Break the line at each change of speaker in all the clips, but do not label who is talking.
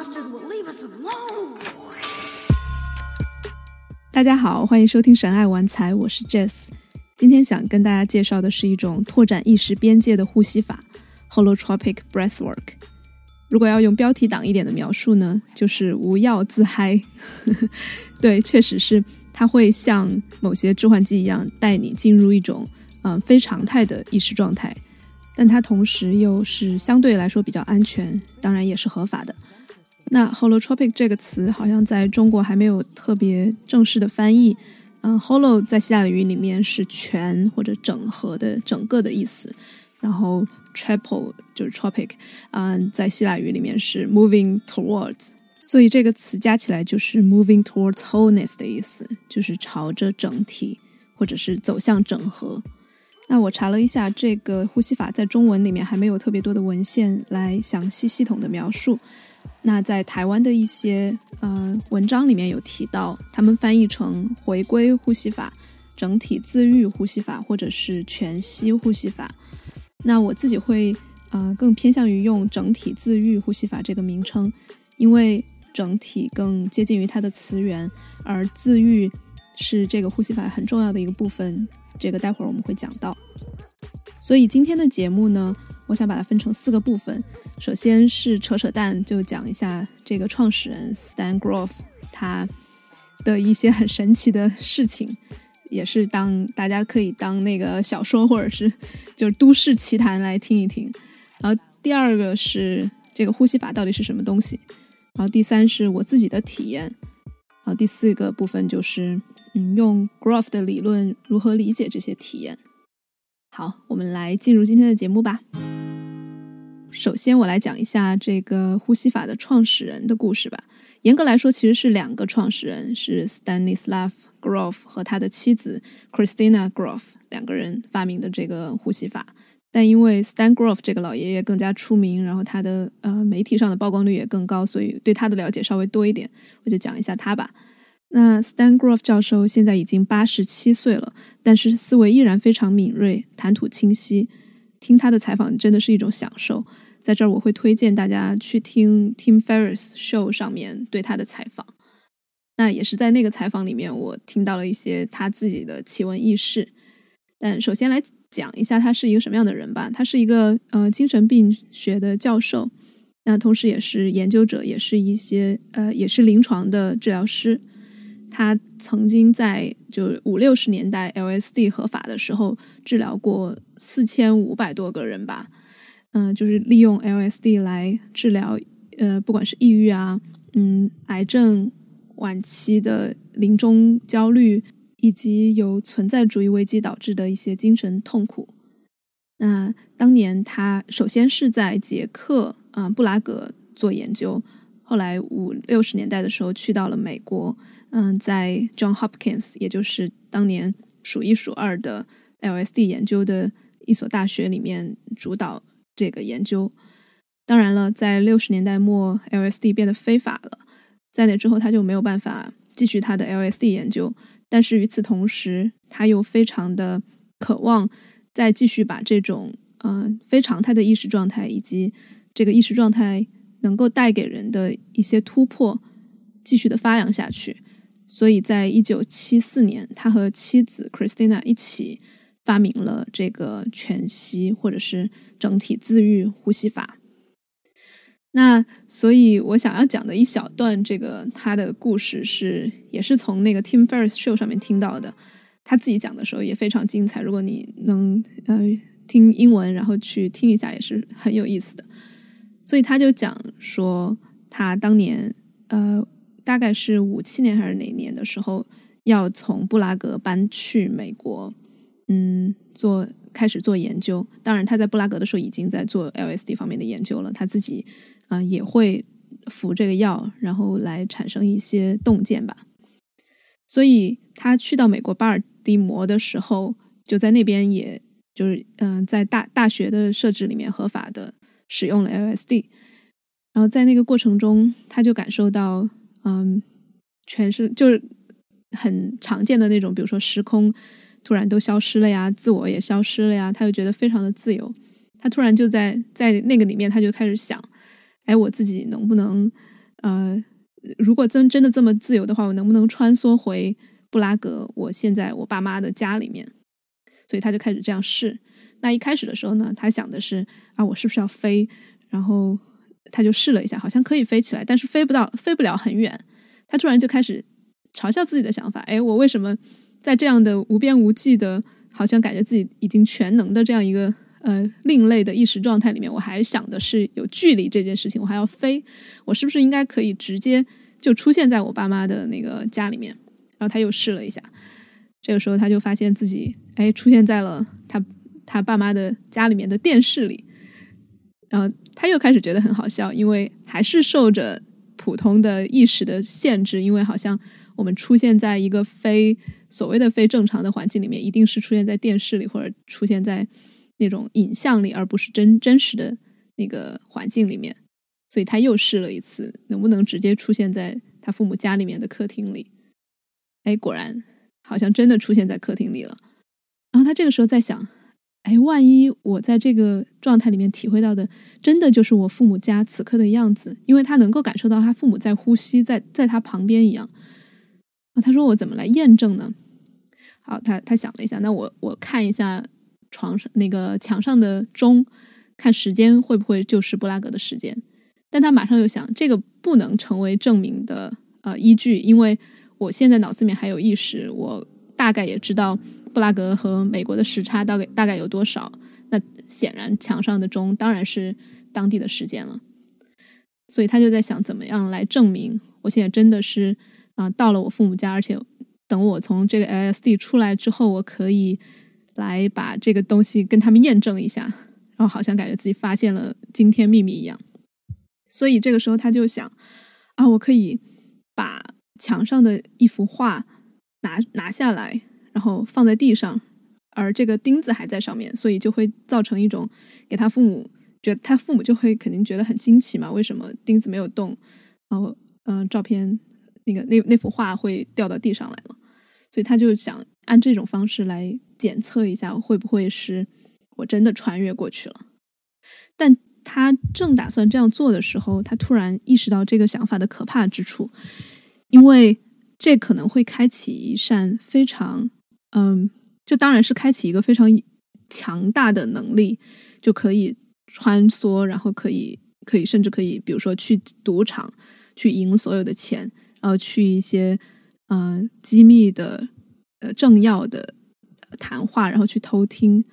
leave us alone 大家好，欢迎收听神爱玩财，我是 Jess。今天想跟大家介绍的是一种拓展意识边界的呼吸法 ——Holotropic Breathwork。如果要用标题党一点的描述呢，就是无药自嗨。对，确实是，它会像某些致幻剂一样，带你进入一种嗯非常态的意识状态。但它同时又是相对来说比较安全，当然也是合法的。那 holotropic 这个词好像在中国还没有特别正式的翻译。嗯，holo 在希腊语里面是全或者整合的、整个的意思。然后 triple 就是 tropic，嗯，在希腊语里面是 moving towards，所以这个词加起来就是 moving towards wholeness 的意思，就是朝着整体或者是走向整合。那我查了一下，这个呼吸法在中文里面还没有特别多的文献来详细系统的描述。那在台湾的一些呃文章里面有提到，他们翻译成回归呼吸法、整体自愈呼吸法或者是全息呼吸法。那我自己会呃更偏向于用整体自愈呼吸法这个名称，因为整体更接近于它的词源，而自愈是这个呼吸法很重要的一个部分。这个待会儿我们会讲到，所以今天的节目呢，我想把它分成四个部分。首先是扯扯淡，就讲一下这个创始人 Stan Grof 他的一些很神奇的事情，也是当大家可以当那个小说或者是就是都市奇谈来听一听。然后第二个是这个呼吸法到底是什么东西，然后第三是我自己的体验，然后第四个部分就是。嗯，用 Grof 的理论如何理解这些体验？好，我们来进入今天的节目吧。首先，我来讲一下这个呼吸法的创始人的故事吧。严格来说，其实是两个创始人，是 Stanislav Grof 和他的妻子 Christina Grof 两个人发明的这个呼吸法。但因为 Stan Grof 这个老爷爷更加出名，然后他的呃媒体上的曝光率也更高，所以对他的了解稍微多一点，我就讲一下他吧。那 Stan Grof 教授现在已经八十七岁了，但是思维依然非常敏锐，谈吐清晰。听他的采访真的是一种享受。在这儿，我会推荐大家去听 Tim Ferriss Show 上面对他的采访。那也是在那个采访里面，我听到了一些他自己的奇闻异事。但首先来讲一下他是一个什么样的人吧。他是一个呃精神病学的教授，那同时也是研究者，也是一些呃也是临床的治疗师。他曾经在就五六十年代 LSD 合法的时候治疗过四千五百多个人吧，嗯，就是利用 LSD 来治疗呃，不管是抑郁啊，嗯，癌症晚期的临终焦虑，以及由存在主义危机导致的一些精神痛苦。那当年他首先是在捷克啊布拉格做研究，后来五六十年代的时候去到了美国。嗯，在 John Hopkins，也就是当年数一数二的 LSD 研究的一所大学里面主导这个研究。当然了，在六十年代末，LSD 变得非法了，在那之后他就没有办法继续他的 LSD 研究。但是与此同时，他又非常的渴望再继续把这种嗯非常态的意识状态以及这个意识状态能够带给人的一些突破继续的发扬下去。所以在一九七四年，他和妻子 Christina 一起发明了这个全息或者是整体自愈呼吸法。那所以我想要讲的一小段这个他的故事是，也是从那个 Tim Ferriss Show 上面听到的。他自己讲的时候也非常精彩。如果你能呃听英文，然后去听一下，也是很有意思的。所以他就讲说，他当年呃。大概是五七年还是哪年的时候，要从布拉格搬去美国，嗯，做开始做研究。当然，他在布拉格的时候已经在做 LSD 方面的研究了。他自己啊也会服这个药，然后来产生一些洞见吧。所以他去到美国巴尔的摩的时候，就在那边，也就是嗯，在大大学的设置里面合法的使用了 LSD。然后在那个过程中，他就感受到。嗯，全是就是很常见的那种，比如说时空突然都消失了呀，自我也消失了呀，他就觉得非常的自由。他突然就在在那个里面，他就开始想，哎，我自己能不能呃，如果真真的这么自由的话，我能不能穿梭回布拉格？我现在我爸妈的家里面，所以他就开始这样试。那一开始的时候呢，他想的是啊，我是不是要飞？然后他就试了一下，好像可以飞起来，但是飞不到，飞不了很远。他突然就开始嘲笑自己的想法：哎，我为什么在这样的无边无际的，好像感觉自己已经全能的这样一个呃另类的意识状态里面，我还想的是有距离这件事情，我还要飞？我是不是应该可以直接就出现在我爸妈的那个家里面？然后他又试了一下，这个时候他就发现自己哎出现在了他。他爸妈的家里面的电视里，然后他又开始觉得很好笑，因为还是受着普通的意识的限制，因为好像我们出现在一个非所谓的非正常的环境里面，一定是出现在电视里或者出现在那种影像里，而不是真真实的那个环境里面。所以他又试了一次，能不能直接出现在他父母家里面的客厅里？哎，果然好像真的出现在客厅里了。然后他这个时候在想。哎，万一我在这个状态里面体会到的，真的就是我父母家此刻的样子，因为他能够感受到他父母在呼吸，在在他旁边一样。啊，他说我怎么来验证呢？好，他他想了一下，那我我看一下床上那个墙上的钟，看时间会不会就是布拉格的时间？但他马上又想，这个不能成为证明的呃依据，因为我现在脑子里面还有意识，我大概也知道。布拉格和美国的时差大概大概有多少？那显然墙上的钟当然是当地的时间了。所以他就在想，怎么样来证明我现在真的是啊到了我父母家，而且等我从这个 LSD 出来之后，我可以来把这个东西跟他们验证一下，然后好像感觉自己发现了惊天秘密一样。所以这个时候他就想啊，我可以把墙上的一幅画拿拿下来。然后放在地上，而这个钉子还在上面，所以就会造成一种给他父母觉得他父母就会肯定觉得很惊奇嘛？为什么钉子没有动？然后，嗯，照片那个那那幅画会掉到地上来了，所以他就想按这种方式来检测一下，会不会是我真的穿越过去了？但他正打算这样做的时候，他突然意识到这个想法的可怕之处，因为这可能会开启一扇非常。嗯，就当然是开启一个非常强大的能力，就可以穿梭，然后可以可以甚至可以，比如说去赌场去赢所有的钱，然后去一些嗯机密的呃政要的谈话，然后去偷听，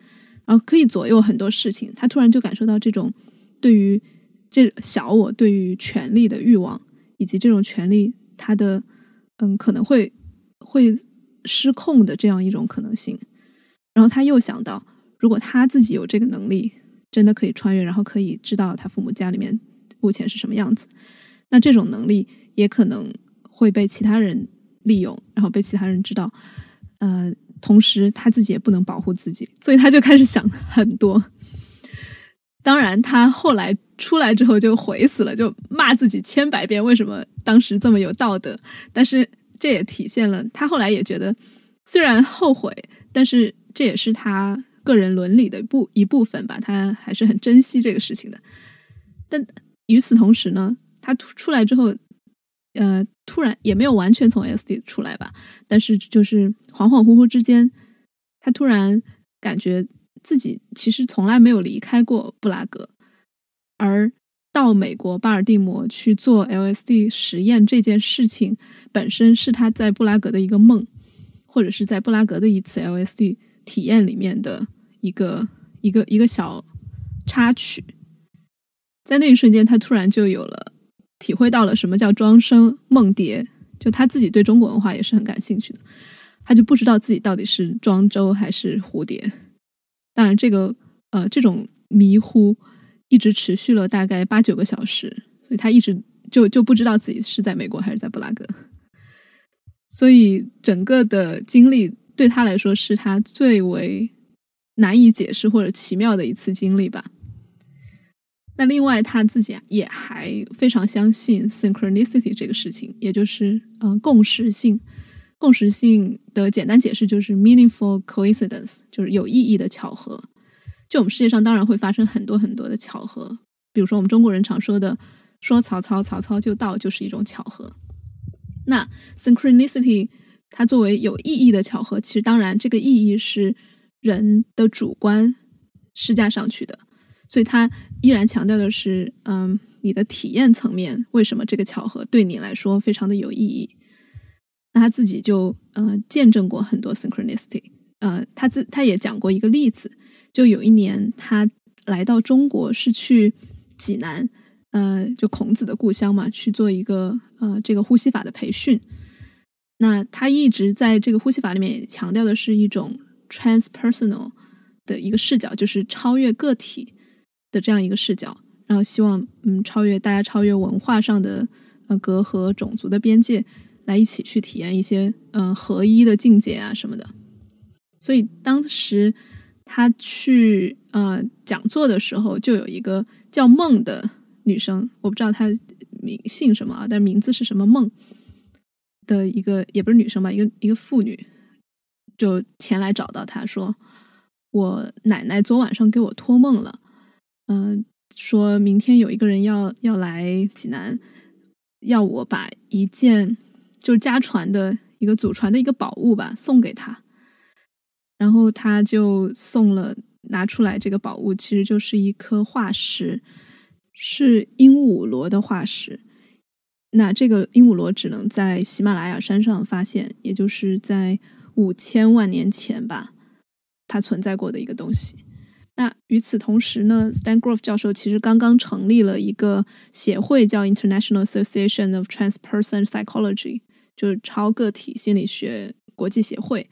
然后可以左右很多事情。他突然就感受到这种对于这小我对于权力的欲望，以及这种权力他的嗯可能会会。失控的这样一种可能性，然后他又想到，如果他自己有这个能力，真的可以穿越，然后可以知道他父母家里面目前是什么样子，那这种能力也可能会被其他人利用，然后被其他人知道。呃，同时他自己也不能保护自己，所以他就开始想很多。当然，他后来出来之后就悔死了，就骂自己千百遍，为什么当时这么有道德？但是。这也体现了他后来也觉得，虽然后悔，但是这也是他个人伦理的部一部分吧。他还是很珍惜这个事情的。但与此同时呢，他出来之后，呃，突然也没有完全从 SD 出来吧，但是就是恍恍惚惚之间，他突然感觉自己其实从来没有离开过布拉格，而。到美国巴尔的摩去做 LSD 实验这件事情本身是他在布拉格的一个梦，或者是在布拉格的一次 LSD 体验里面的一个一个一个小插曲。在那一瞬间，他突然就有了体会到了什么叫庄生梦蝶。就他自己对中国文化也是很感兴趣的，他就不知道自己到底是庄周还是蝴蝶。当然，这个呃这种迷糊。一直持续了大概八九个小时，所以他一直就就不知道自己是在美国还是在布拉格，所以整个的经历对他来说是他最为难以解释或者奇妙的一次经历吧。那另外他自己也还非常相信 synchronicity 这个事情，也就是嗯共识性。共识性的简单解释就是 meaningful coincidence，就是有意义的巧合。就我们世界上当然会发生很多很多的巧合，比如说我们中国人常说的说曹操，曹操就到，就是一种巧合。那 synchronicity 它作为有意义的巧合，其实当然这个意义是人的主观施加上去的，所以它依然强调的是，嗯，你的体验层面，为什么这个巧合对你来说非常的有意义？那他自己就呃见证过很多 synchronicity，呃，他自他也讲过一个例子，就有一年他来到中国是去济南。呃，就孔子的故乡嘛，去做一个呃这个呼吸法的培训。那他一直在这个呼吸法里面强调的是一种 transpersonal 的一个视角，就是超越个体的这样一个视角，然后希望嗯超越大家超越文化上的呃隔阂、种族的边界，来一起去体验一些嗯合一的境界啊什么的。所以当时他去呃讲座的时候，就有一个叫梦的。女生，我不知道她名姓什么啊，但名字是什么梦的一个，也不是女生吧，一个一个妇女，就前来找到他说，我奶奶昨晚上给我托梦了，嗯，说明天有一个人要要来济南，要我把一件就是家传的一个祖传的一个宝物吧送给他，然后他就送了拿出来这个宝物，其实就是一颗化石。是鹦鹉螺的化石，那这个鹦鹉螺只能在喜马拉雅山上发现，也就是在五千万年前吧，它存在过的一个东西。那与此同时呢，Stan Grof 教授其实刚刚成立了一个协会，叫 International Association of Transperson Psychology，就是超个体心理学国际协会。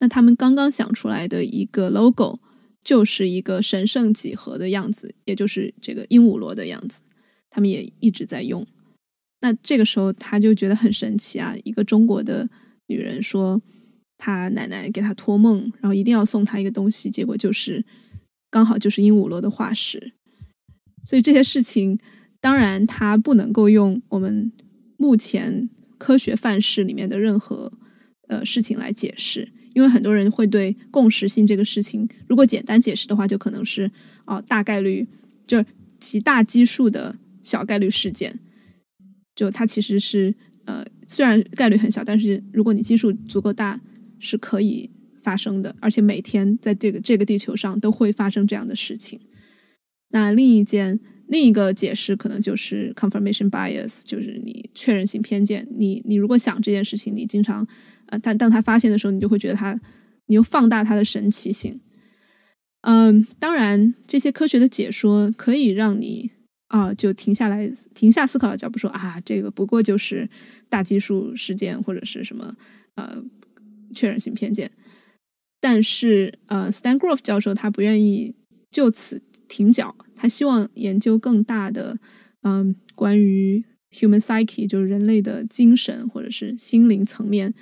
那他们刚刚想出来的一个 logo。就是一个神圣几何的样子，也就是这个鹦鹉螺的样子，他们也一直在用。那这个时候他就觉得很神奇啊！一个中国的女人说，她奶奶给她托梦，然后一定要送她一个东西，结果就是刚好就是鹦鹉螺的化石。所以这些事情，当然它不能够用我们目前科学范式里面的任何呃事情来解释。因为很多人会对共识性这个事情，如果简单解释的话，就可能是哦大概率，就是极大基数的小概率事件，就它其实是呃虽然概率很小，但是如果你基数足够大，是可以发生的，而且每天在这个这个地球上都会发生这样的事情。那另一件另一个解释可能就是 confirmation bias，就是你确认性偏见。你你如果想这件事情，你经常。啊，但当他发现的时候，你就会觉得他，你又放大他的神奇性。嗯，当然，这些科学的解说可以让你啊，就停下来，停下思考的脚步，说啊，这个不过就是大基数事件或者是什么呃确认性偏见。但是呃，Stan Grof 教授他不愿意就此停脚，他希望研究更大的嗯关于 human psyche，就是人类的精神或者是心灵层面。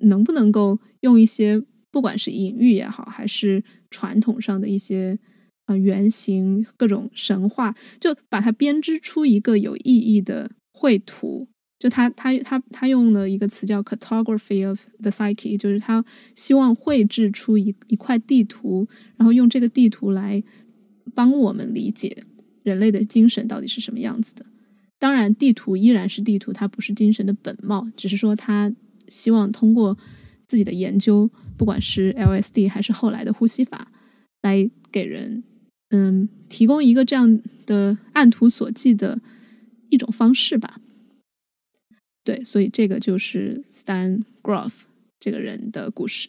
能不能够用一些不管是隐喻也好，还是传统上的一些呃原型、各种神话，就把它编织出一个有意义的绘图。就他他他他用了一个词叫 cartography of the psyche，就是他希望绘制出一一块地图，然后用这个地图来帮我们理解人类的精神到底是什么样子的。当然，地图依然是地图，它不是精神的本貌，只是说它。希望通过自己的研究，不管是 LSD 还是后来的呼吸法，来给人嗯提供一个这样的按图索骥的一种方式吧。对，所以这个就是 Stan Grof 这个人的故事。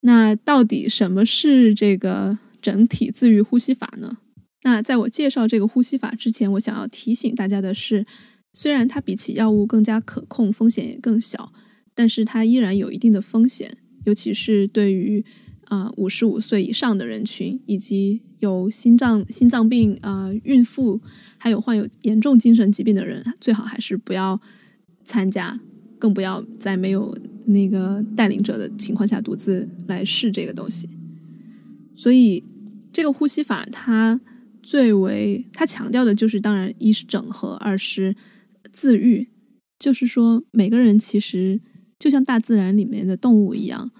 那到底什么是这个整体自愈呼吸法呢？那在我介绍这个呼吸法之前，我想要提醒大家的是。虽然它比起药物更加可控，风险也更小，但是它依然有一定的风险，尤其是对于啊五十五岁以上的人群，以及有心脏心脏病啊孕妇，还有患有严重精神疾病的人，最好还是不要参加，更不要在没有那个带领者的情况下独自来试这个东西。所以，这个呼吸法它最为它强调的就是，当然一是整合，二是。自愈，就是说，每个人其实就像大自然里面的动物一样，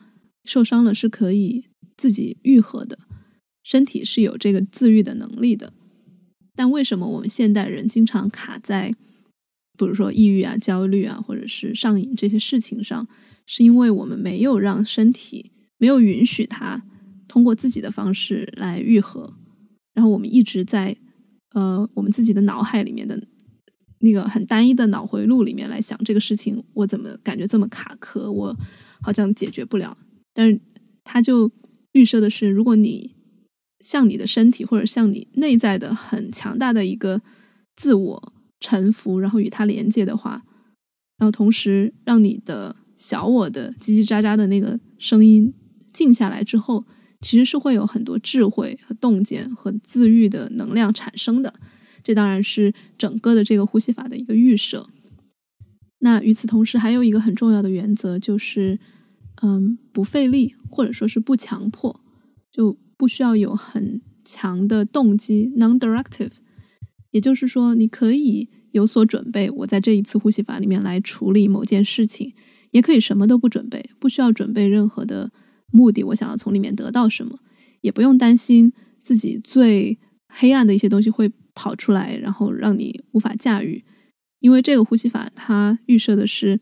受伤了是可以自己愈合的，身体是有这个自愈的能力的。但为什么我们现代人经常卡在，比如说抑郁啊、焦虑啊，或者是上瘾这些事情上，是因为我们没有让身体，没有允许它通过自己的方式来愈合，然后我们一直在呃我们自己的脑海里面的那个很单一的脑回路里面来想这个事情，我怎么感觉这么卡壳，我好像解决不了，但是它就预设的是，如果你。向你的身体或者向你内在的很强大的一个自我臣服，然后与它连接的话，然后同时让你的小我的叽叽喳喳的那个声音静下来之后，其实是会有很多智慧和洞见和自愈的能量产生的。这当然是整个的这个呼吸法的一个预设。那与此同时，还有一个很重要的原则就是，嗯，不费力或者说是不强迫，就。不需要有很强的动机，non-directive，也就是说，你可以有所准备。我在这一次呼吸法里面来处理某件事情，也可以什么都不准备，不需要准备任何的目的。我想要从里面得到什么，也不用担心自己最黑暗的一些东西会跑出来，然后让你无法驾驭。因为这个呼吸法它预设的是，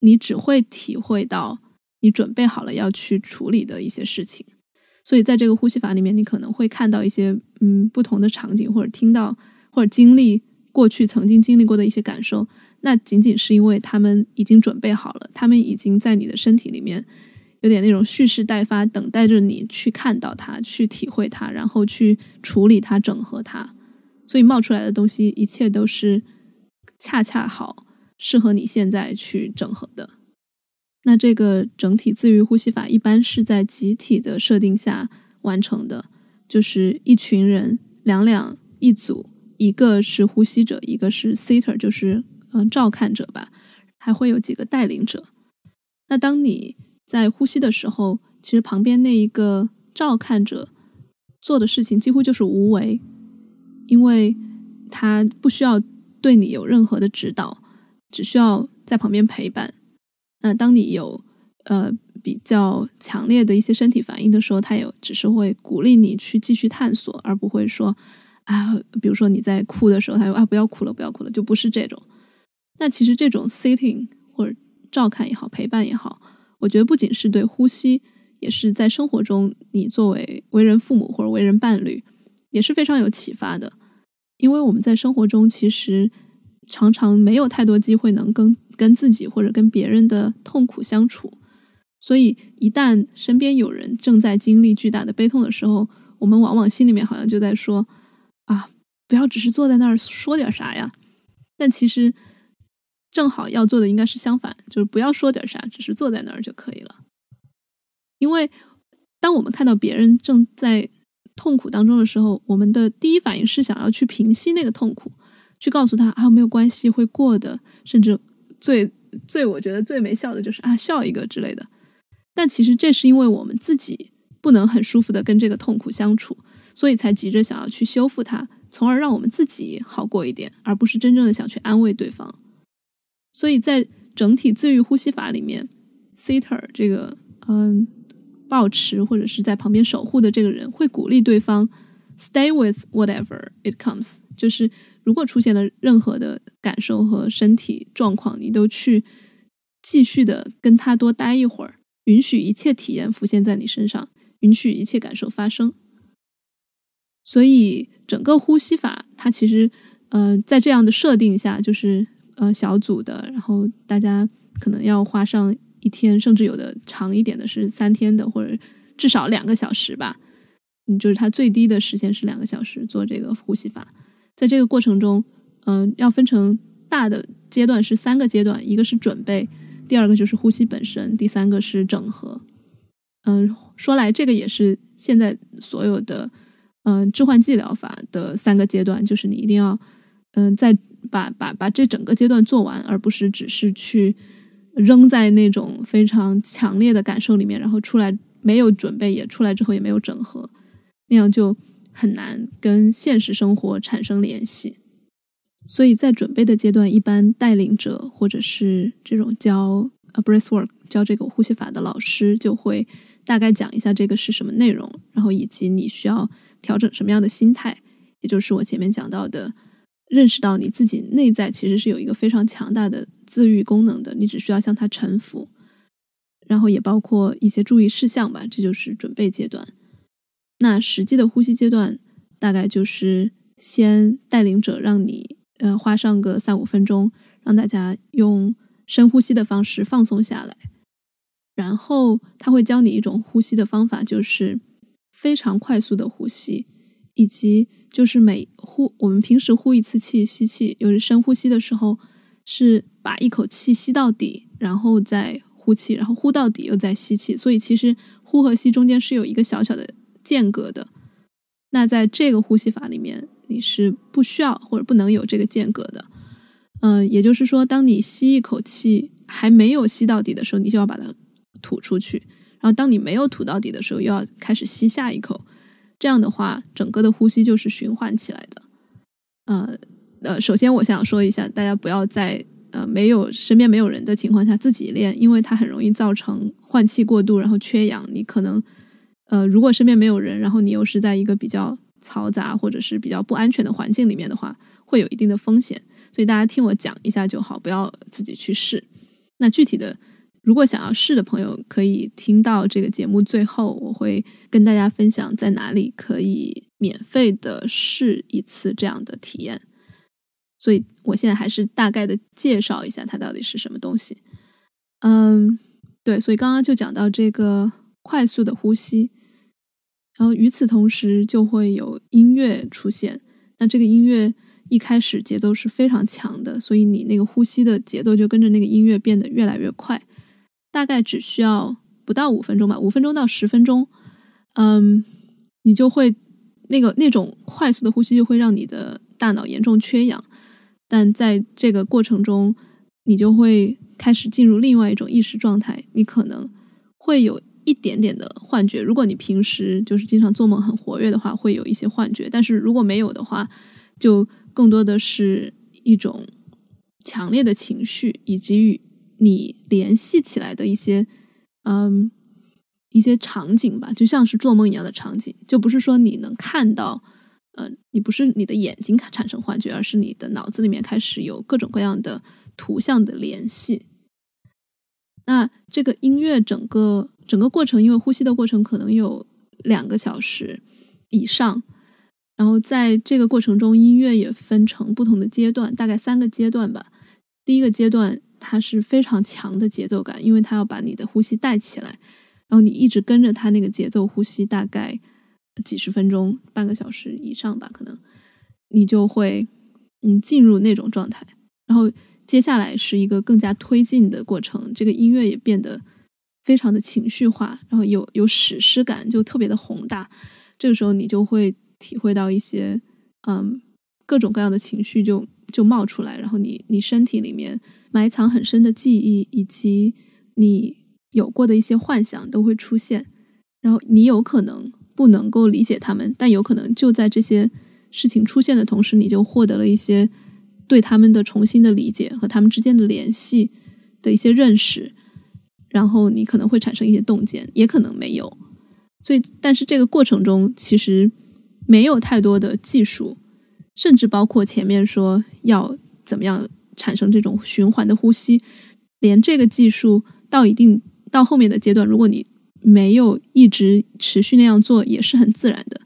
你只会体会到你准备好了要去处理的一些事情。所以，在这个呼吸法里面，你可能会看到一些嗯不同的场景，或者听到或者经历过去曾经经历过的一些感受。那仅仅是因为他们已经准备好了，他们已经在你的身体里面有点那种蓄势待发，等待着你去看到它、去体会它，然后去处理它、整合它。所以冒出来的东西，一切都是恰恰好适合你现在去整合的。那这个整体自愈呼吸法一般是在集体的设定下完成的，就是一群人两两一组，一个是呼吸者，一个是 sitter，就是嗯照看者吧，还会有几个带领者。那当你在呼吸的时候，其实旁边那一个照看者做的事情几乎就是无为，因为他不需要对你有任何的指导，只需要在旁边陪伴。那当你有呃比较强烈的一些身体反应的时候，他也只是会鼓励你去继续探索，而不会说啊，比如说你在哭的时候，他说啊不要哭了，不要哭了，就不是这种。那其实这种 sitting 或者照看也好，陪伴也好，我觉得不仅是对呼吸，也是在生活中，你作为为人父母或者为人伴侣，也是非常有启发的。因为我们在生活中其实常常没有太多机会能跟。跟自己或者跟别人的痛苦相处，所以一旦身边有人正在经历巨大的悲痛的时候，我们往往心里面好像就在说：“啊，不要只是坐在那儿说点啥呀。”但其实正好要做的应该是相反，就是不要说点啥，只是坐在那儿就可以了。因为当我们看到别人正在痛苦当中的时候，我们的第一反应是想要去平息那个痛苦，去告诉他啊没有关系，会过的，甚至。最最我觉得最没效的就是啊笑一个之类的，但其实这是因为我们自己不能很舒服的跟这个痛苦相处，所以才急着想要去修复它，从而让我们自己好过一点，而不是真正的想去安慰对方。所以在整体自愈呼吸法里面，sitter 这个嗯保持或者是在旁边守护的这个人会鼓励对方 stay with whatever it comes，就是。如果出现了任何的感受和身体状况，你都去继续的跟他多待一会儿，允许一切体验浮现在你身上，允许一切感受发生。所以整个呼吸法，它其实，呃，在这样的设定下，就是呃小组的，然后大家可能要花上一天，甚至有的长一点的是三天的，或者至少两个小时吧。嗯，就是它最低的时间是两个小时做这个呼吸法。在这个过程中，嗯，要分成大的阶段是三个阶段，一个是准备，第二个就是呼吸本身，第三个是整合。嗯，说来这个也是现在所有的嗯置换剂疗法的三个阶段，就是你一定要嗯在把把把这整个阶段做完，而不是只是去扔在那种非常强烈的感受里面，然后出来没有准备，也出来之后也没有整合，那样就。很难跟现实生活产生联系，所以在准备的阶段，一般带领者或者是这种教 a breathwork 教这个呼吸法的老师就会大概讲一下这个是什么内容，然后以及你需要调整什么样的心态，也就是我前面讲到的，认识到你自己内在其实是有一个非常强大的自愈功能的，你只需要向它臣服。然后也包括一些注意事项吧，这就是准备阶段。那实际的呼吸阶段，大概就是先带领者让你呃花上个三五分钟，让大家用深呼吸的方式放松下来。然后他会教你一种呼吸的方法，就是非常快速的呼吸，以及就是每呼我们平时呼一次气吸气，就是深呼吸的时候，是把一口气吸到底，然后再。呼气，然后呼到底，又再吸气，所以其实呼和吸中间是有一个小小的间隔的。那在这个呼吸法里面，你是不需要或者不能有这个间隔的。嗯，也就是说，当你吸一口气还没有吸到底的时候，你就要把它吐出去；然后当你没有吐到底的时候，又要开始吸下一口。这样的话，整个的呼吸就是循环起来的。呃呃，首先我想说一下，大家不要在。呃，没有身边没有人的情况下自己练，因为它很容易造成换气过度，然后缺氧。你可能，呃，如果身边没有人，然后你又是在一个比较嘈杂或者是比较不安全的环境里面的话，会有一定的风险。所以大家听我讲一下就好，不要自己去试。那具体的，如果想要试的朋友，可以听到这个节目最后，我会跟大家分享在哪里可以免费的试一次这样的体验。所以，我现在还是大概的介绍一下它到底是什么东西。嗯，对，所以刚刚就讲到这个快速的呼吸，然后与此同时就会有音乐出现。那这个音乐一开始节奏是非常强的，所以你那个呼吸的节奏就跟着那个音乐变得越来越快。大概只需要不到五分钟吧，五分钟到十分钟，嗯，你就会那个那种快速的呼吸就会让你的大脑严重缺氧。但在这个过程中，你就会开始进入另外一种意识状态，你可能会有一点点的幻觉。如果你平时就是经常做梦很活跃的话，会有一些幻觉；但是如果没有的话，就更多的是一种强烈的情绪，以及与你联系起来的一些嗯一些场景吧，就像是做梦一样的场景，就不是说你能看到。呃，你不是你的眼睛产生幻觉，而是你的脑子里面开始有各种各样的图像的联系。那这个音乐整个整个过程，因为呼吸的过程可能有两个小时以上，然后在这个过程中，音乐也分成不同的阶段，大概三个阶段吧。第一个阶段它是非常强的节奏感，因为它要把你的呼吸带起来，然后你一直跟着它那个节奏呼吸，大概。几十分钟、半个小时以上吧，可能你就会嗯进入那种状态。然后接下来是一个更加推进的过程，这个音乐也变得非常的情绪化，然后有有史诗感，就特别的宏大。这个时候你就会体会到一些嗯各种各样的情绪就就冒出来，然后你你身体里面埋藏很深的记忆以及你有过的一些幻想都会出现，然后你有可能。不能够理解他们，但有可能就在这些事情出现的同时，你就获得了一些对他们的重新的理解和他们之间的联系的一些认识，然后你可能会产生一些洞见，也可能没有。所以，但是这个过程中其实没有太多的技术，甚至包括前面说要怎么样产生这种循环的呼吸，连这个技术到一定到后面的阶段，如果你。没有一直持续那样做也是很自然的，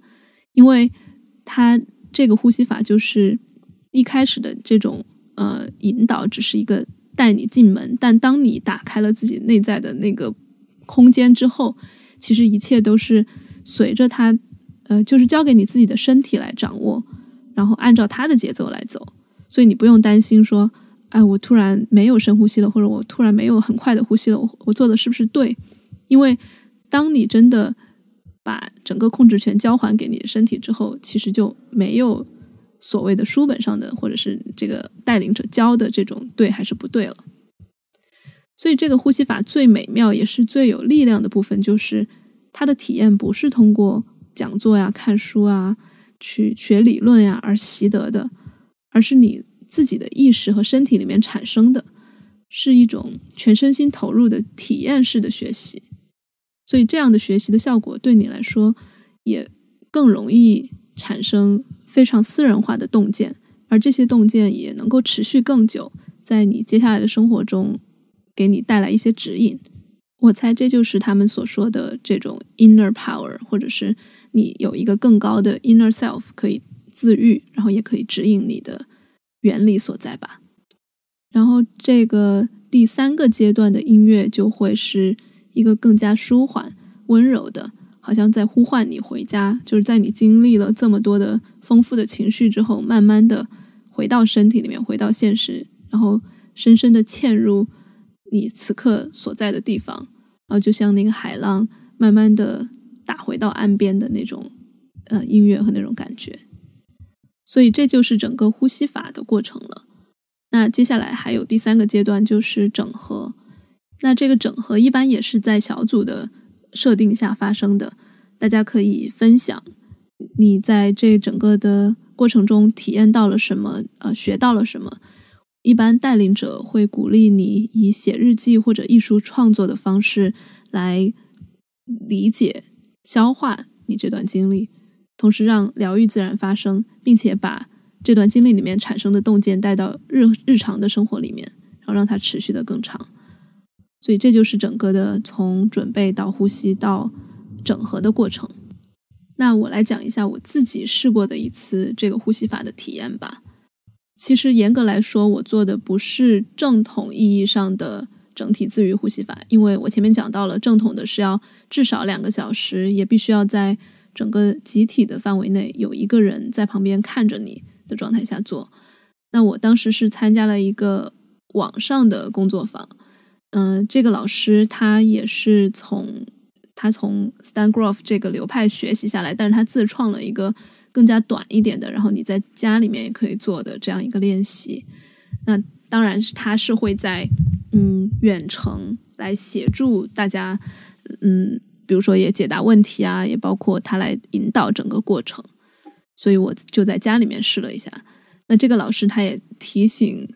因为它这个呼吸法就是一开始的这种呃引导，只是一个带你进门，但当你打开了自己内在的那个空间之后，其实一切都是随着它呃，就是交给你自己的身体来掌握，然后按照它的节奏来走，所以你不用担心说，哎，我突然没有深呼吸了，或者我突然没有很快的呼吸了，我我做的是不是对？因为当你真的把整个控制权交还给你的身体之后，其实就没有所谓的书本上的或者是这个带领者教的这种对还是不对了。所以，这个呼吸法最美妙也是最有力量的部分，就是它的体验不是通过讲座呀、看书啊、去学理论呀而习得的，而是你自己的意识和身体里面产生的，是一种全身心投入的体验式的学习。所以，这样的学习的效果对你来说也更容易产生非常私人化的洞见，而这些洞见也能够持续更久，在你接下来的生活中给你带来一些指引。我猜这就是他们所说的这种 inner power，或者是你有一个更高的 inner self 可以自愈，然后也可以指引你的原理所在吧。然后这个第三个阶段的音乐就会是一个更加舒缓、温柔的，好像在呼唤你回家。就是在你经历了这么多的丰富的情绪之后，慢慢的回到身体里面，回到现实，然后深深的嵌入。你此刻所在的地方，然后就像那个海浪慢慢的打回到岸边的那种呃音乐和那种感觉，所以这就是整个呼吸法的过程了。那接下来还有第三个阶段就是整合，那这个整合一般也是在小组的设定下发生的，大家可以分享你在这整个的过程中体验到了什么，呃，学到了什么。一般带领者会鼓励你以写日记或者艺术创作的方式来理解、消化你这段经历，同时让疗愈自然发生，并且把这段经历里面产生的洞见带到日日常的生活里面，然后让它持续的更长。所以这就是整个的从准备到呼吸到整合的过程。那我来讲一下我自己试过的一次这个呼吸法的体验吧。其实严格来说，我做的不是正统意义上的整体自愈呼吸法，因为我前面讲到了，正统的是要至少两个小时，也必须要在整个集体的范围内有一个人在旁边看着你的状态下做。那我当时是参加了一个网上的工作坊，嗯，这个老师他也是从他从 Stan Grof 这个流派学习下来，但是他自创了一个。更加短一点的，然后你在家里面也可以做的这样一个练习。那当然是他是会在嗯远程来协助大家，嗯，比如说也解答问题啊，也包括他来引导整个过程。所以我就在家里面试了一下。那这个老师他也提醒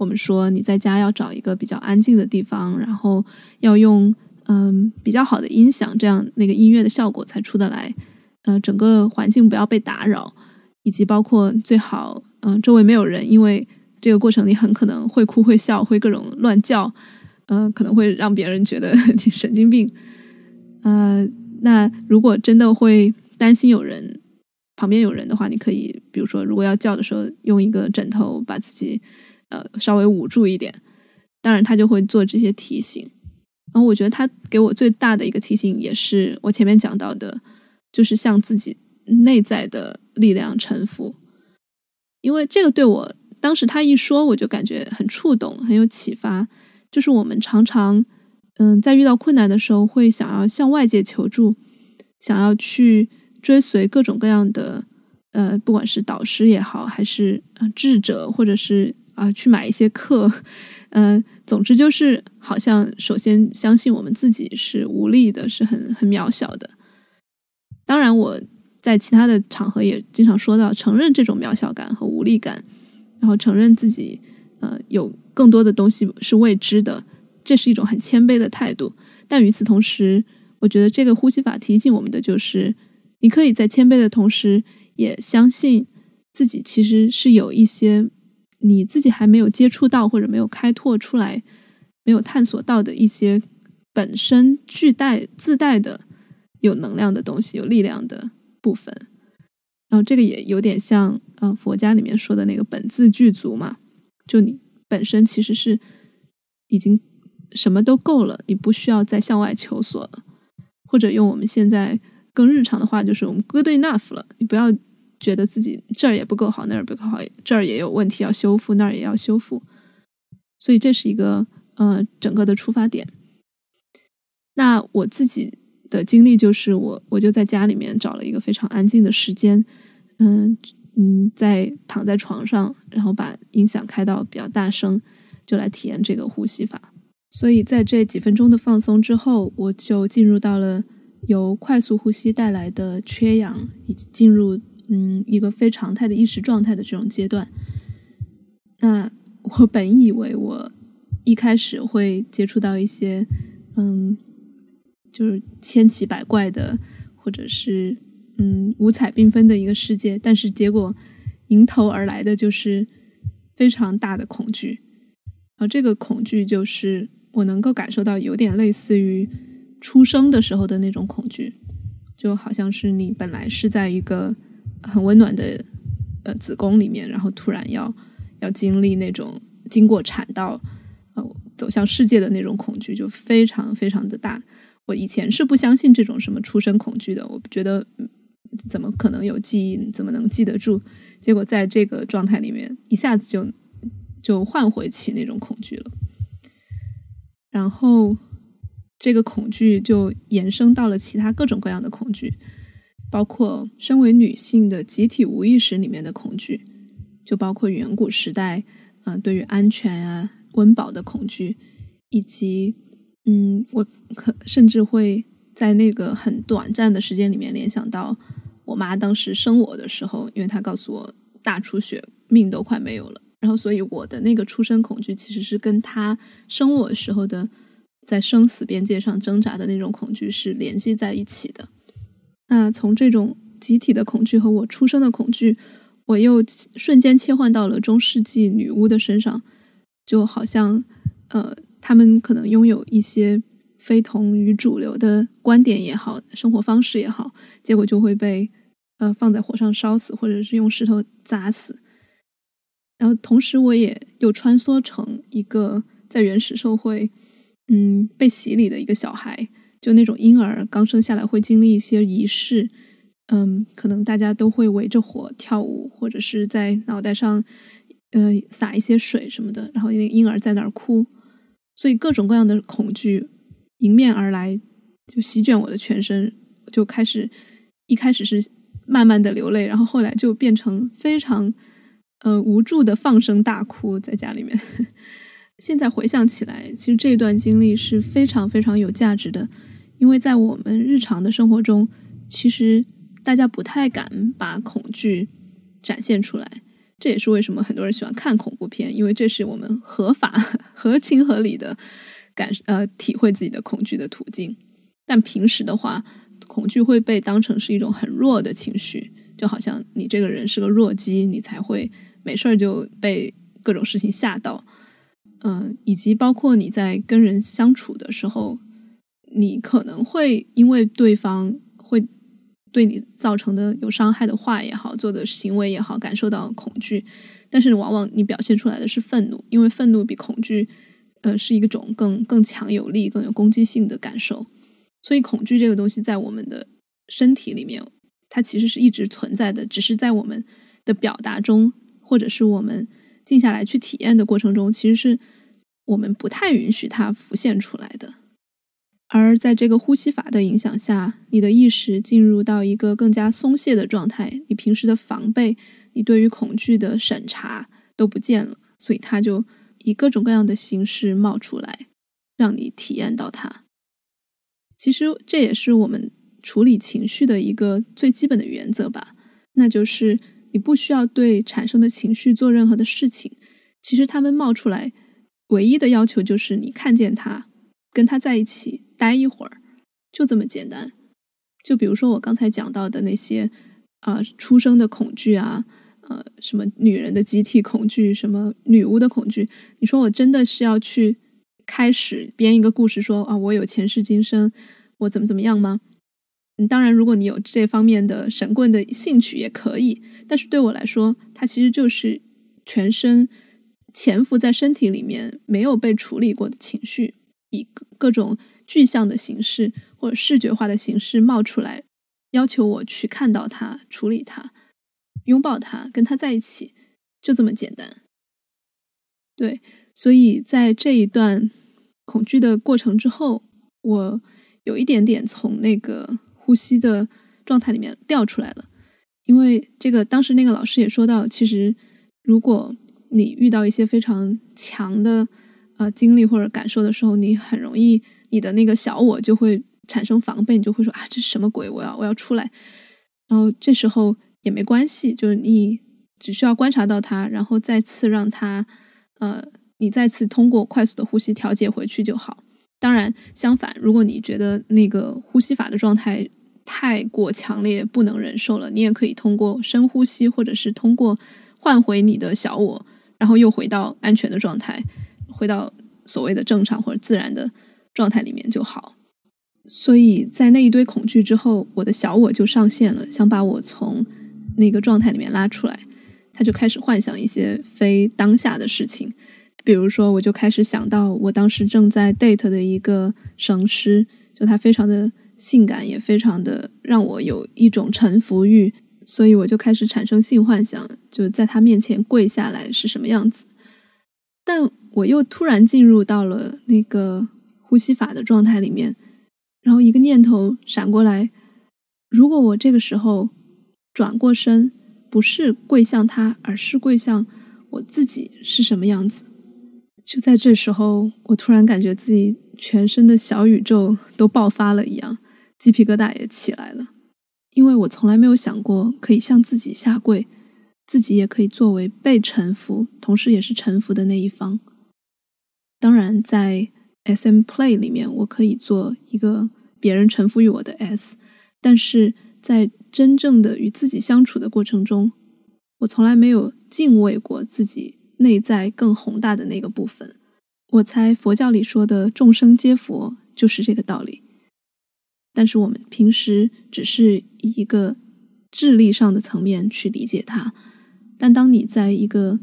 我们说，你在家要找一个比较安静的地方，然后要用嗯比较好的音响，这样那个音乐的效果才出得来。呃，整个环境不要被打扰，以及包括最好，嗯，周围没有人，因为这个过程你很可能会哭会笑会各种乱叫，呃，可能会让别人觉得 你神经病。呃，那如果真的会担心有人旁边有人的话，你可以比如说，如果要叫的时候，用一个枕头把自己呃稍微捂住一点。当然，他就会做这些提醒。然后我觉得他给我最大的一个提醒，也是我前面讲到的。就是向自己内在的力量臣服，因为这个对我当时他一说，我就感觉很触动，很有启发。就是我们常常，嗯，在遇到困难的时候，会想要向外界求助，想要去追随各种各样的，呃，不管是导师也好，还是智者，或者是啊，去买一些课，嗯，总之就是好像首先相信我们自己是无力的，是很很渺小的。当然，我在其他的场合也经常说到，承认这种渺小感和无力感，然后承认自己呃有更多的东西是未知的，这是一种很谦卑的态度。但与此同时，我觉得这个呼吸法提醒我们的就是，你可以在谦卑的同时，也相信自己其实是有一些你自己还没有接触到或者没有开拓出来、没有探索到的一些本身具带自带的。有能量的东西，有力量的部分，然后这个也有点像，嗯，佛家里面说的那个本自具足嘛，就你本身其实是已经什么都够了，你不需要再向外求索了，或者用我们现在更日常的话，就是我们 good enough 了，你不要觉得自己这儿也不够好，那儿不够好，这儿也有问题要修复，那儿也要修复，所以这是一个，呃，整个的出发点。那我自己。的经历就是，我我就在家里面找了一个非常安静的时间，嗯嗯，在躺在床上，然后把音响开到比较大声，就来体验这个呼吸法。所以在这几分钟的放松之后，我就进入到了由快速呼吸带来的缺氧，以及进入嗯一个非常态的意识状态的这种阶段。那我本以为我一开始会接触到一些嗯。就是千奇百怪的，或者是嗯五彩缤纷的一个世界，但是结果迎头而来的就是非常大的恐惧。而这个恐惧就是我能够感受到，有点类似于出生的时候的那种恐惧，就好像是你本来是在一个很温暖的呃子宫里面，然后突然要要经历那种经过产道呃走向世界的那种恐惧，就非常非常的大。我以前是不相信这种什么出生恐惧的，我觉得怎么可能有记忆，怎么能记得住？结果在这个状态里面，一下子就。就唤回起那种恐惧了，然后这个恐惧就延伸到了其他各种各样的恐惧，包括身为女性的集体无意识里面的恐惧，就包括远古时代，嗯，对于安全啊、温饱的恐惧，以及，嗯，我可甚至会在那个很短暂的时间里面联想到我妈当时生我的时候，因为她告诉我大出血，命都快没有了。然后，所以我的那个出生恐惧其实是跟她生我时候的在生死边界上挣扎的那种恐惧是联系在一起的。那从这种集体的恐惧和我出生的恐惧，我又瞬间切换到了中世纪女巫的身上，就好像呃，他们可能拥有一些非同于主流的观点也好，生活方式也好，结果就会被呃放在火上烧死，或者是用石头砸死。然后，同时我也又穿梭成一个在原始社会，嗯，被洗礼的一个小孩，就那种婴儿刚生下来会经历一些仪式，嗯，可能大家都会围着火跳舞，或者是在脑袋上，呃，撒一些水什么的，然后那个婴儿在那儿哭，所以各种各样的恐惧迎面而来，就席卷我的全身，就开始一开始是慢慢的流泪，然后后来就变成非常。呃，无助的放声大哭在家里面。现在回想起来，其实这段经历是非常非常有价值的，因为在我们日常的生活中，其实大家不太敢把恐惧展现出来。这也是为什么很多人喜欢看恐怖片，因为这是我们合法、合情合理的感呃体会自己的恐惧的途径。但平时的话，恐惧会被当成是一种很弱的情绪，就好像你这个人是个弱鸡，你才会。没事儿就被各种事情吓到，嗯，以及包括你在跟人相处的时候，你可能会因为对方会对你造成的有伤害的话也好，做的行为也好，感受到恐惧，但是往往你表现出来的是愤怒，因为愤怒比恐惧，呃，是一种更更强有力、更有攻击性的感受，所以恐惧这个东西在我们的身体里面，它其实是一直存在的，只是在我们的表达中。或者是我们静下来去体验的过程中，其实是我们不太允许它浮现出来的。而在这个呼吸法的影响下，你的意识进入到一个更加松懈的状态，你平时的防备，你对于恐惧的审查都不见了，所以它就以各种各样的形式冒出来，让你体验到它。其实这也是我们处理情绪的一个最基本的原则吧，那就是。你不需要对产生的情绪做任何的事情，其实他们冒出来，唯一的要求就是你看见他，跟他在一起待一会儿，就这么简单。就比如说我刚才讲到的那些啊，出生的恐惧啊，呃，什么女人的集体恐惧，什么女巫的恐惧，你说我真的是要去开始编一个故事，说啊，我有前世今生，我怎么怎么样吗？嗯当然，如果你有这方面的神棍的兴趣也可以，但是对我来说，它其实就是全身潜伏在身体里面没有被处理过的情绪，以各种具象的形式或者视觉化的形式冒出来，要求我去看到它、处理它、拥抱它、跟它在一起，就这么简单。对，所以在这一段恐惧的过程之后，我有一点点从那个。呼吸的状态里面掉出来了，因为这个当时那个老师也说到，其实如果你遇到一些非常强的呃经历或者感受的时候，你很容易你的那个小我就会产生防备，你就会说啊这是什么鬼？我要我要出来。然后这时候也没关系，就是你只需要观察到它，然后再次让它呃你再次通过快速的呼吸调节回去就好。当然，相反，如果你觉得那个呼吸法的状态，太过强烈不能忍受了，你也可以通过深呼吸，或者是通过换回你的小我，然后又回到安全的状态，回到所谓的正常或者自然的状态里面就好。所以在那一堆恐惧之后，我的小我就上线了，想把我从那个状态里面拉出来。他就开始幻想一些非当下的事情，比如说，我就开始想到我当时正在 date 的一个绳师，就他非常的性感，也非常的让我有一种臣服欲，所以我就开始产生性幻想，就在他面前跪下来是什么样子。但我又突然进入到了那个呼吸法的状态里面。然后一个念头闪过来：如果我这个时候转过身，不是跪向他，而是跪向我自己，是什么样子？就在这时候，我突然感觉自己全身的小宇宙都爆发了一样，鸡皮疙瘩也起来了。因为我从来没有想过可以向自己下跪，自己也可以作为被臣服，同时也是臣服的那一方。当然，在。S.M. Play 里面，我可以做一个别人臣服于我的 S，但是在真正的与自己相处的过程中，我从来没有敬畏过自己内在更宏大的那个部分。我猜佛教里说的“众生皆佛”就是这个道理。但是我们平时只是以一个智力上的层面去理解它，但当你在一个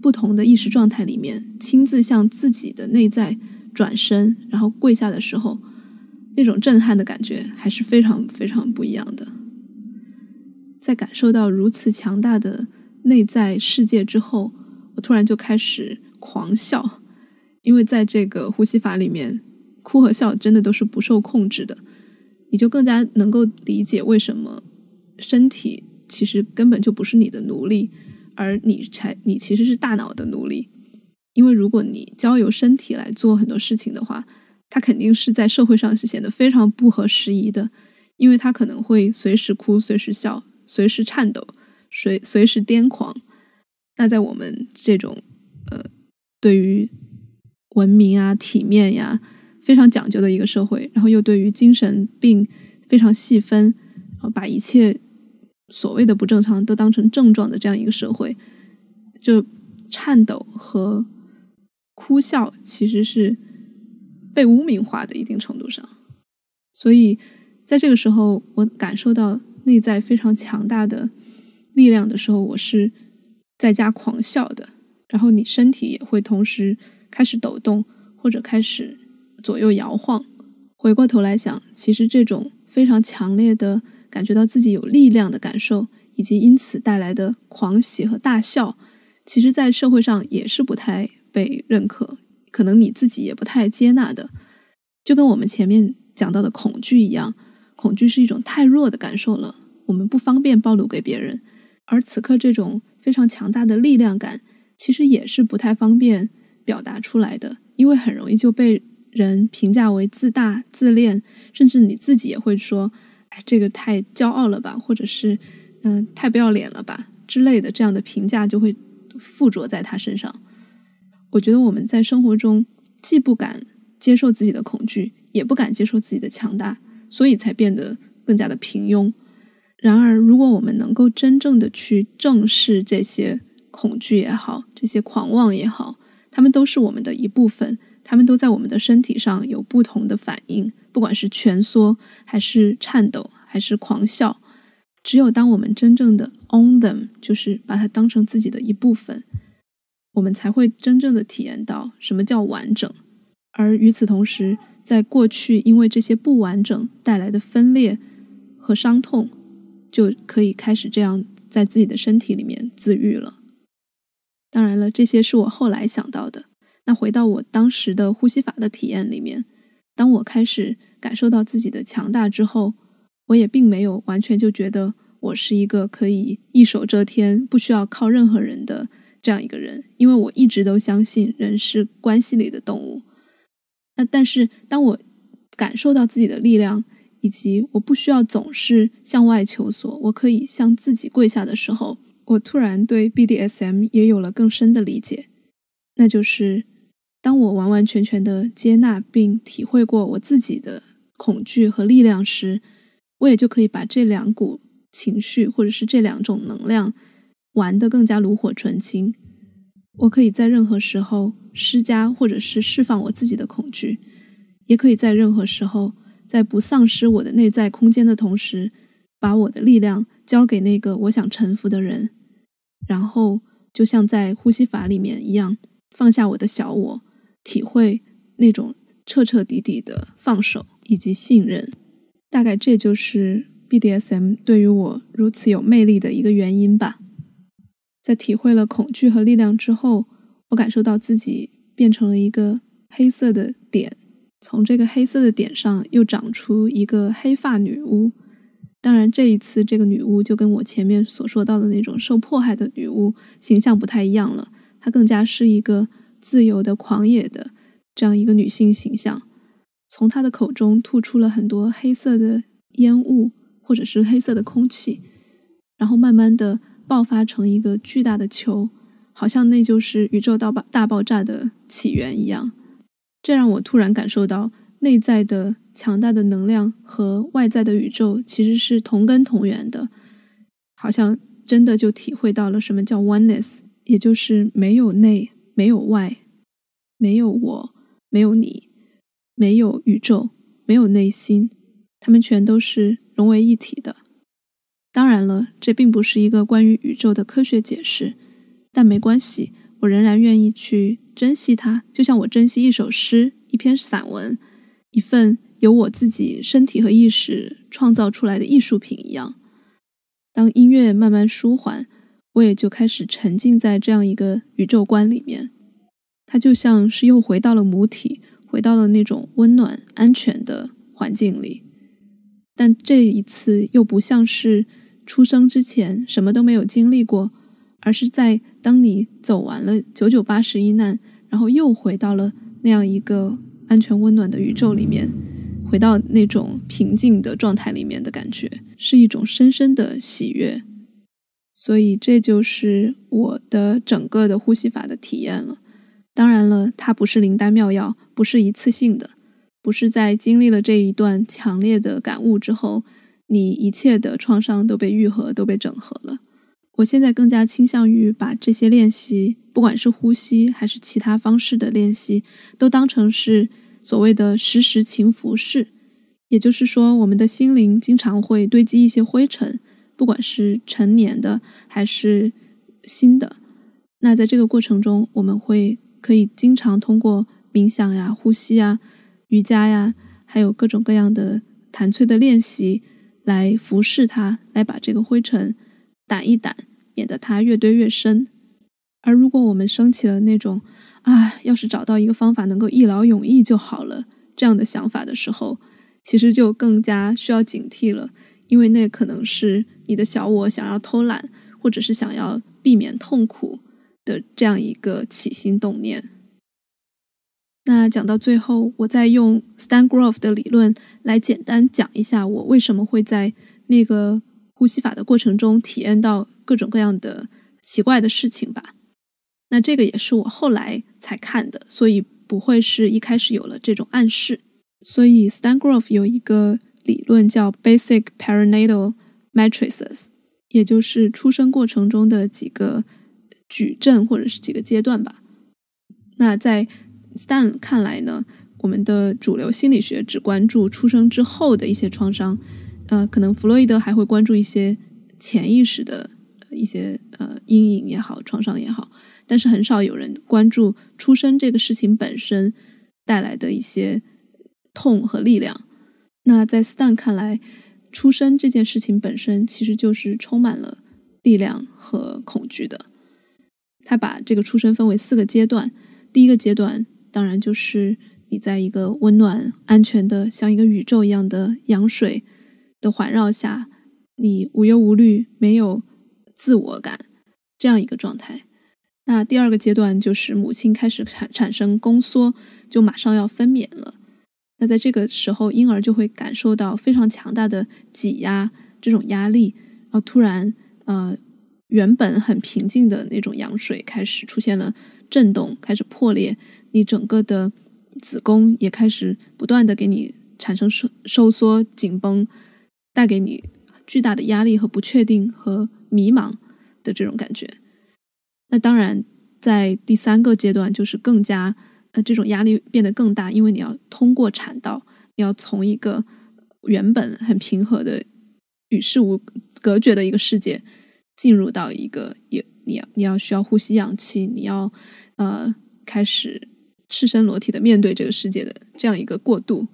不同的意识状态里面，亲自向自己的内在。转身，然后跪下的时候，那种震撼的感觉还是非常非常不一样的。在感受到如此强大的内在世界之后，我突然就开始狂笑，因为在这个呼吸法里面，哭和笑真的都是不受控制的。你就更加能够理解为什么身体其实根本就不是你的奴隶，而你才你其实是大脑的奴隶。因为如果你交由身体来做很多事情的话，它肯定是在社会上是显得非常不合时宜的，因为它可能会随时哭、随时笑、随时颤抖、随随时癫狂。那在我们这种呃对于文明啊、体面呀非常讲究的一个社会，然后又对于精神病非常细分，把一切所谓的不正常都当成症状的这样一个社会，就颤抖和。哭笑其实是被污名化的，一定程度上。所以在这个时候，我感受到内在非常强大的力量的时候，我是在家狂笑的。然后你身体也会同时开始抖动，或者开始左右摇晃。回过头来想，其实这种非常强烈的感觉到自己有力量的感受，以及因此带来的狂喜和大笑，其实，在社会上也是不太。被认可，可能你自己也不太接纳的，就跟我们前面讲到的恐惧一样，恐惧是一种太弱的感受了，我们不方便暴露给别人。而此刻这种非常强大的力量感，其实也是不太方便表达出来的，因为很容易就被人评价为自大、自恋，甚至你自己也会说：“哎，这个太骄傲了吧，或者是嗯，太不要脸了吧之类的。”这样的评价就会附着在他身上。我觉得我们在生活中既不敢接受自己的恐惧，也不敢接受自己的强大，所以才变得更加的平庸。然而，如果我们能够真正的去正视这些恐惧也好，这些狂妄也好，他们都是我们的一部分，他们都在我们的身体上有不同的反应，不管是蜷缩，还是颤抖，还是狂笑。只有当我们真正的 own them，就是把它当成自己的一部分。我们才会真正的体验到什么叫完整，而与此同时，在过去因为这些不完整带来的分裂和伤痛，就可以开始这样在自己的身体里面自愈了。当然了，这些是我后来想到的。那回到我当时的呼吸法的体验里面，当我开始感受到自己的强大之后，我也并没有完全就觉得我是一个可以一手遮天、不需要靠任何人的。这样一个人，因为我一直都相信人是关系里的动物。那但是当我感受到自己的力量，以及我不需要总是向外求索，我可以向自己跪下的时候，我突然对 BDSM 也有了更深的理解。那就是当我完完全全的接纳并体会过我自己的恐惧和力量时，我也就可以把这两股情绪或者是这两种能量玩得更加炉火纯青。我可以在任何时候施加或者是释放我自己的恐惧，也可以在任何时候在不丧失我的内在空间的同时，把我的力量交给那个我想臣服的人，然后就像在呼吸法里面一样，放下我的小我，体会那种彻彻底底的放手以及信任。大概这就是 BDSM 对于我如此有魅力的一个原因吧。在体会了恐惧和力量之后，我感受到自己变成了一个黑色的点，从这个黑色的点上又长出一个黑发女巫。当然，这一次这个女巫就跟我前面所说到的那种受迫害的女巫形象不太一样了，她更加是一个自由的、狂野的这样一个女性形象。从她的口中吐出了很多黑色的烟雾，或者是黑色的空气，然后慢慢的。爆发成一个巨大的球，好像那就是宇宙大爆大爆炸的起源一样。这让我突然感受到，内在的强大的能量和外在的宇宙其实是同根同源的。好像真的就体会到了什么叫 oneness，也就是没有内，没有外，没有我，没有你，没有宇宙，没有内心，它们全都是融为一体的。当然了，这并不是一个关于宇宙的科学解释，但没关系，我仍然愿意去珍惜它，就像我珍惜一首诗、一篇散文、一份由我自己身体和意识创造出来的艺术品一样。当音乐慢慢舒缓，我也就开始沉浸在这样一个宇宙观里面，它就像是又回到了母体，回到了那种温暖、安全的环境里，但这一次又不像是。出生之前什么都没有经历过，而是在当你走完了九九八十一难，然后又回到了那样一个安全温暖的宇宙里面，回到那种平静的状态里面的感觉，是一种深深的喜悦。所以这就是我的整个的呼吸法的体验了。当然了，它不是灵丹妙药，不是一次性的，不是在经历了这一段强烈的感悟之后。你一切的创伤都被愈合，都被整合了。我现在更加倾向于把这些练习，不管是呼吸还是其他方式的练习，都当成是所谓的实时勤拂拭。也就是说，我们的心灵经常会堆积一些灰尘，不管是陈年的还是新的。那在这个过程中，我们会可以经常通过冥想呀、呼吸呀、瑜伽呀，还有各种各样的弹脆的练习。来服侍它，来把这个灰尘掸一掸，免得它越堆越深。而如果我们升起了那种“啊，要是找到一个方法能够一劳永逸就好了”这样的想法的时候，其实就更加需要警惕了，因为那可能是你的小我想要偷懒，或者是想要避免痛苦的这样一个起心动念。那讲到最后，我再用 Stan Grof 的理论来简单讲一下，我为什么会在那个呼吸法的过程中体验到各种各样的奇怪的事情吧。那这个也是我后来才看的，所以不会是一开始有了这种暗示。所以 Stan Grof 有一个理论叫 Basic Perinatal Matrices，也就是出生过程中的几个矩阵或者是几个阶段吧。那在 Stan 看来呢，我们的主流心理学只关注出生之后的一些创伤，呃，可能弗洛伊德还会关注一些潜意识的一些呃阴影也好，创伤也好，但是很少有人关注出生这个事情本身带来的一些痛和力量。那在 Stan 看来，出生这件事情本身其实就是充满了力量和恐惧的。他把这个出生分为四个阶段，第一个阶段。当然，就是你在一个温暖、安全的，像一个宇宙一样的羊水的环绕下，你无忧无虑，没有自我感这样一个状态。那第二个阶段就是母亲开始产产生宫缩，就马上要分娩了。那在这个时候，婴儿就会感受到非常强大的挤压这种压力，然后突然，呃，原本很平静的那种羊水开始出现了震动，开始破裂。你整个的子宫也开始不断的给你产生收收缩紧绷，带给你巨大的压力和不确定和迷茫的这种感觉。那当然，在第三个阶段就是更加呃这种压力变得更大，因为你要通过产道，你要从一个原本很平和的与世无隔绝的一个世界，进入到一个也你要你要需要呼吸氧气，你要呃开始赤身裸体的面对这个世界的这样一个过渡。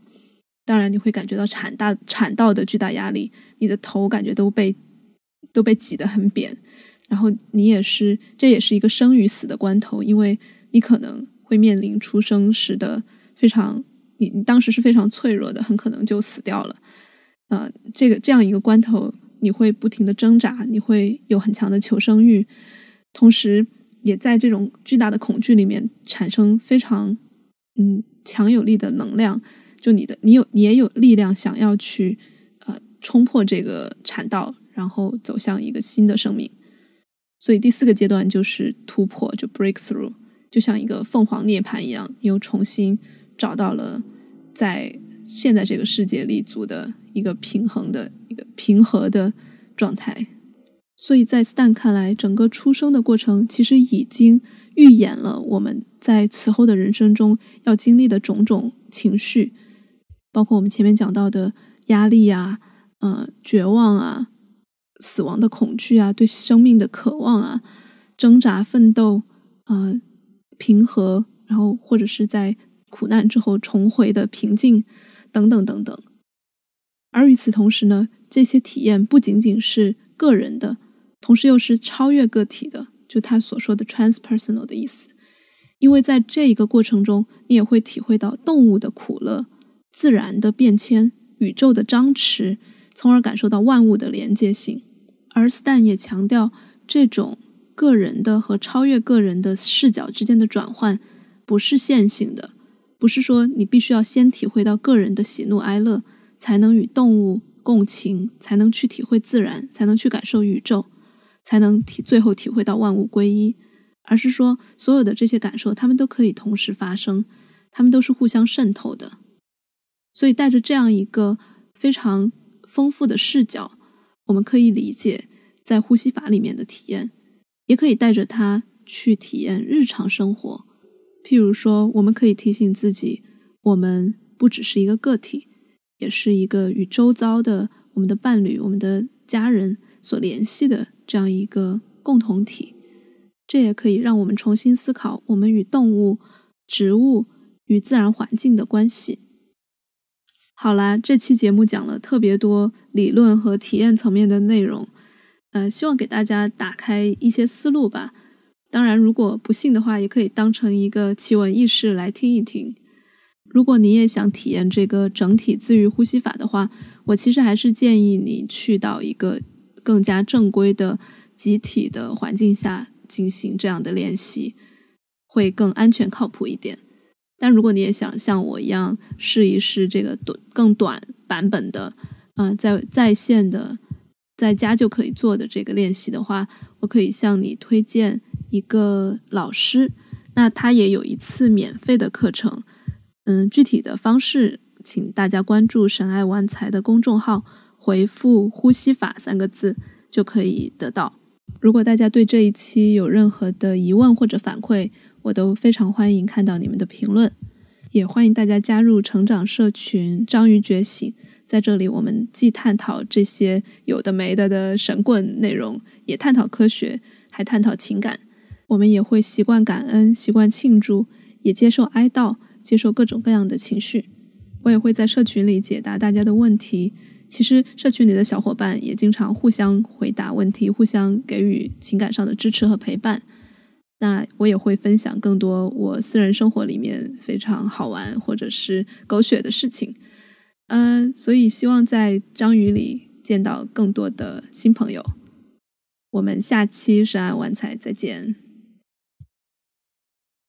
当然，你会感觉到产大产道的巨大压力，你的头感觉都被都被挤得很扁，然后你也是，这也是一个生与死的关头，因为你可能会面临出生时的非常，你你当时是非常脆弱的，很可能就死掉了。呃，这个这样一个关头，你会不停的挣扎，你会有很强的求生欲，同时也在这种巨大的恐惧里面产生非常嗯强有力的能量。就你的，你有，你也有力量想要去，呃，冲破这个产道，然后走向一个新的生命。所以第四个阶段就是突破，就 breakthrough，就像一个凤凰涅槃一样，你又重新找到了在现在这个世界立足的一个平衡的一个平和的状态。所以在 Stan 看来，整个出生的过程其实已经预演了我们在此后的人生中要经历的种种情绪。包括我们前面讲到的压力啊，呃，绝望啊，死亡的恐惧啊，对生命的渴望啊，挣扎奋斗啊，平和，然后或者是在苦难之后重回的平静，等等等等。而与此同时呢，这些体验不仅仅是个人的，同时又是超越个体的，就他所说的 transpersonal 的意思。因为在这一个过程中，你也会体会到动物的苦乐。自然的变迁，宇宙的张弛，从而感受到万物的连接性。而 Stan 也强调，这种个人的和超越个人的视角之间的转换，不是线性的，不是说你必须要先体会到个人的喜怒哀乐，才能与动物共情，才能去体会自然，才能去感受宇宙，才能体最后体会到万物归一。而是说，所有的这些感受，他们都可以同时发生，他们都是互相渗透的。所以，带着这样一个非常丰富的视角，我们可以理解在呼吸法里面的体验，也可以带着它去体验日常生活。譬如说，我们可以提醒自己，我们不只是一个个体，也是一个与周遭的我们的伴侣、我们的家人所联系的这样一个共同体。这也可以让我们重新思考我们与动物、植物与自然环境的关系。好啦，这期节目讲了特别多理论和体验层面的内容，呃，希望给大家打开一些思路吧。当然，如果不信的话，也可以当成一个奇闻异事来听一听。如果你也想体验这个整体自愈呼吸法的话，我其实还是建议你去到一个更加正规的集体的环境下进行这样的练习，会更安全靠谱一点。但如果你也想像我一样试一试这个短更短版本的，啊，在在线的，在家就可以做的这个练习的话，我可以向你推荐一个老师，那他也有一次免费的课程，嗯，具体的方式请大家关注“神爱玩财”的公众号，回复“呼吸法”三个字就可以得到。如果大家对这一期有任何的疑问或者反馈，我都非常欢迎看到你们的评论，也欢迎大家加入成长社群“章鱼觉醒”。在这里，我们既探讨这些有的没的的神棍内容，也探讨科学，还探讨情感。我们也会习惯感恩，习惯庆祝，也接受哀悼，接受各种各样的情绪。我也会在社群里解答大家的问题。其实，社群里的小伙伴也经常互相回答问题，互相给予情感上的支持和陪伴。那我也会分享更多我私人生活里面非常好玩或者是狗血的事情，嗯，所以希望在章鱼里见到更多的新朋友。我们下期深爱玩财再见。